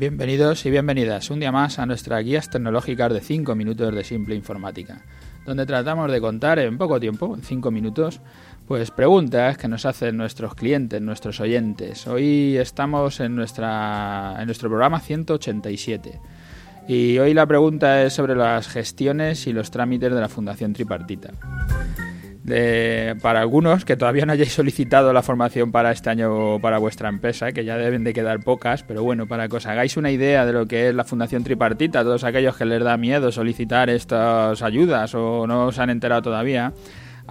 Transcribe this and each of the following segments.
Bienvenidos y bienvenidas un día más a nuestras guías tecnológicas de 5 minutos de simple informática, donde tratamos de contar en poco tiempo, en 5 minutos, pues preguntas que nos hacen nuestros clientes, nuestros oyentes. Hoy estamos en, nuestra, en nuestro programa 187 y hoy la pregunta es sobre las gestiones y los trámites de la Fundación Tripartita para algunos que todavía no hayáis solicitado la formación para este año para vuestra empresa, que ya deben de quedar pocas, pero bueno, para que os hagáis una idea de lo que es la Fundación Tripartita, todos aquellos que les da miedo solicitar estas ayudas o no os han enterado todavía,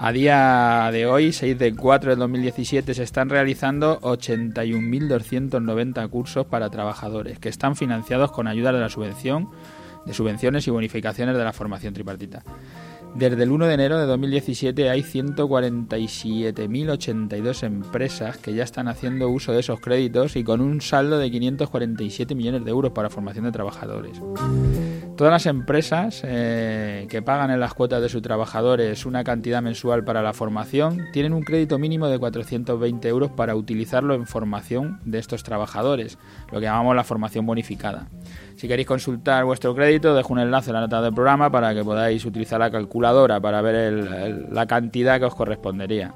a día de hoy, 6 de 4 de 2017, se están realizando 81.290 cursos para trabajadores que están financiados con ayuda de la subvención, de subvenciones y bonificaciones de la formación tripartita. Desde el 1 de enero de 2017 hay 147.082 empresas que ya están haciendo uso de esos créditos y con un saldo de 547 millones de euros para formación de trabajadores. Todas las empresas eh, que pagan en las cuotas de sus trabajadores una cantidad mensual para la formación tienen un crédito mínimo de 420 euros para utilizarlo en formación de estos trabajadores, lo que llamamos la formación bonificada. Si queréis consultar vuestro crédito, dejo un enlace en la nota del programa para que podáis utilizar la calculadora para ver la cantidad que os correspondería.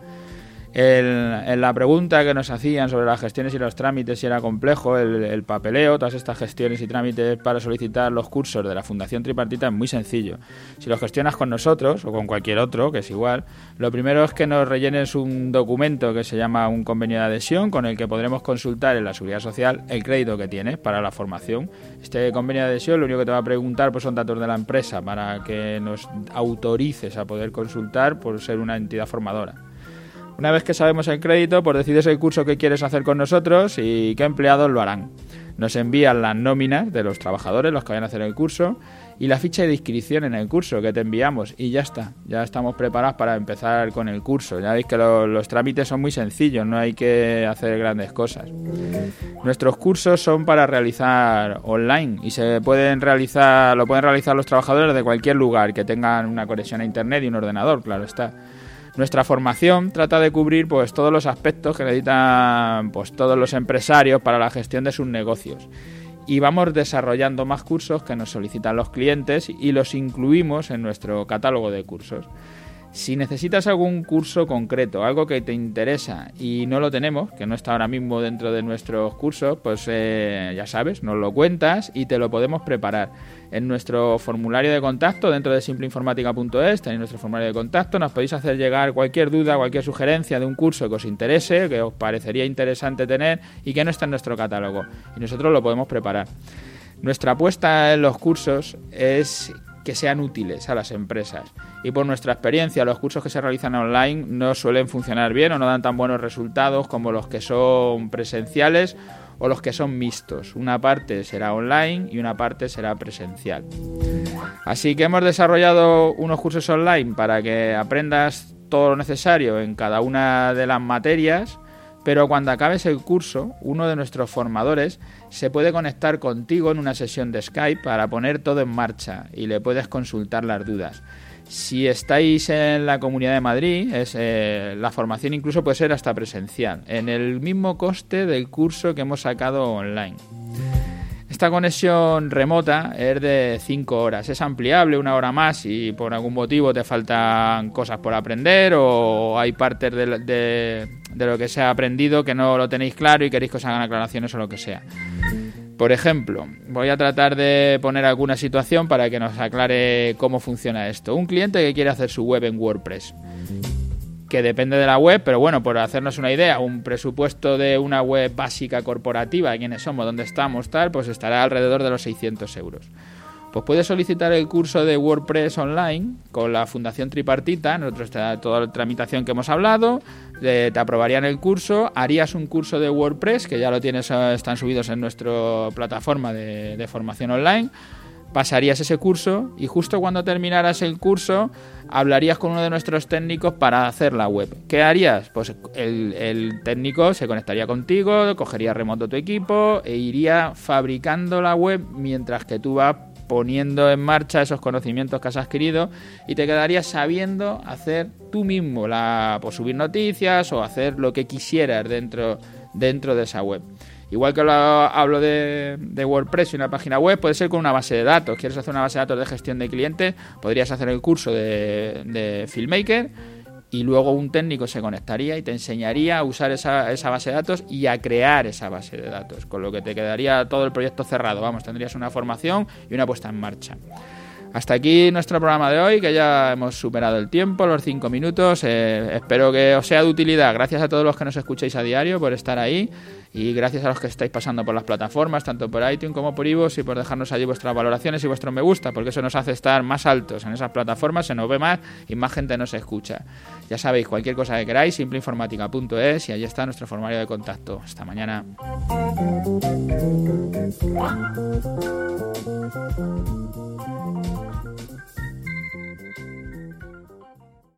En la pregunta que nos hacían sobre las gestiones y los trámites, si era complejo, el, papeleo, todas estas gestiones y trámites para solicitar los cursos de la Fundación Tripartita es muy sencillo. Si lo gestionas con nosotros o con cualquier otro, que es igual, lo primero es que nos rellenes un documento que se llama un convenio de adhesión con el que podremos consultar en la Seguridad Social el crédito que tienes para la formación. Este convenio de adhesión lo único que te va a preguntar pues, son datos de la empresa para que nos autorices a poder consultar por ser una entidad formadora. Una vez que sabemos el crédito, pues decides el curso que quieres hacer con nosotros y qué empleados lo harán. Nos envían las nóminas de los trabajadores, los que vayan a hacer el curso, y la ficha de inscripción en el curso que te enviamos y ya está, ya estamos preparados para empezar con el curso. Ya veis que los trámites son muy sencillos, no hay que hacer grandes cosas. Nuestros cursos son para realizar online y se pueden realizar, lo pueden realizar los trabajadores de cualquier lugar que tengan una conexión a internet y un ordenador, claro está. Nuestra formación trata de cubrir pues todos los aspectos que necesitan pues todos los empresarios para la gestión de sus negocios. Y vamos desarrollando más cursos que nos solicitan los clientes y los incluimos en nuestro catálogo de cursos. Si necesitas algún curso concreto, algo que te interesa y no lo tenemos, que no está ahora mismo dentro de nuestros cursos, pues eh, ya sabes, nos lo cuentas y te lo podemos preparar. En nuestro formulario de contacto dentro de simpleinformática.es tenéis nuestro formulario de contacto, nos podéis hacer llegar cualquier duda, cualquier sugerencia de un curso que os interese, que os parecería interesante tener y que no está en nuestro catálogo. Y nosotros lo podemos preparar. Nuestra apuesta en los cursos es que sean útiles a las empresas. Y por nuestra experiencia, los cursos que se realizan online no suelen funcionar bien o no dan tan buenos resultados como los que son presenciales o los que son mixtos. Una parte será online y una parte será presencial. Así que hemos desarrollado unos cursos online para que aprendas todo lo necesario en cada una de las materias pero cuando acabes el curso, uno de nuestros formadores se puede conectar contigo en una sesión de Skype para poner todo en marcha y le puedes consultar las dudas. Si estáis en la Comunidad de Madrid, eh, la formación incluso puede ser hasta presencial, en el mismo coste del curso que hemos sacado online. Esta conexión remota es de 5 horas, es ampliable una hora más si por algún motivo te faltan cosas por aprender o hay partes de, lo que se ha aprendido que no lo tenéis claro y queréis que os hagan aclaraciones o lo que sea. Por ejemplo, voy a tratar de poner alguna situación para que nos aclare cómo funciona esto. Un cliente que quiere hacer su web en WordPress que depende de la web, pero bueno, por hacernos una idea, un presupuesto de una web básica corporativa, quiénes somos, dónde estamos, tal, pues estará alrededor de los 600 euros. Pues puedes solicitar el curso de WordPress online con la Fundación Tripartita, nosotros está toda la tramitación que hemos hablado, te aprobarían el curso, harías un curso de WordPress, que ya lo tienes, eh, están subidos en nuestra plataforma de formación online, pasarías ese curso y justo cuando terminaras el curso hablarías con uno de nuestros técnicos para hacer la web. ¿Qué harías? Pues el, técnico se conectaría contigo, cogería remoto tu equipo e iría fabricando la web mientras que tú vas poniendo en marcha esos conocimientos que has adquirido y te quedarías sabiendo hacer tú mismo la pues subir noticias o hacer lo que quisieras dentro dentro de esa web Igual que lo hablo de, WordPress y una página web, puede ser con una base de datos. ¿Quieres hacer una base de datos de gestión de clientes? Podrías hacer el curso de, de Filmmaker y luego un técnico se conectaría y te enseñaría a usar esa, base de datos y a crear esa base de datos, con lo que te quedaría todo el proyecto cerrado. Vamos, tendrías una formación y una puesta en marcha. Hasta aquí nuestro programa de hoy, que ya hemos superado el tiempo, los cinco minutos. Eh, espero que os sea de utilidad. Gracias a todos los que nos escucháis a diario por estar ahí. Y gracias a los que estáis pasando por las plataformas, tanto por iTunes como por iVoox, y por dejarnos allí vuestras valoraciones y vuestro me gusta, porque eso nos hace estar más altos en esas plataformas, se nos ve más y más gente nos escucha. Ya sabéis, cualquier cosa que queráis, simpleinformática.es y allí está nuestro formulario de contacto. Hasta mañana.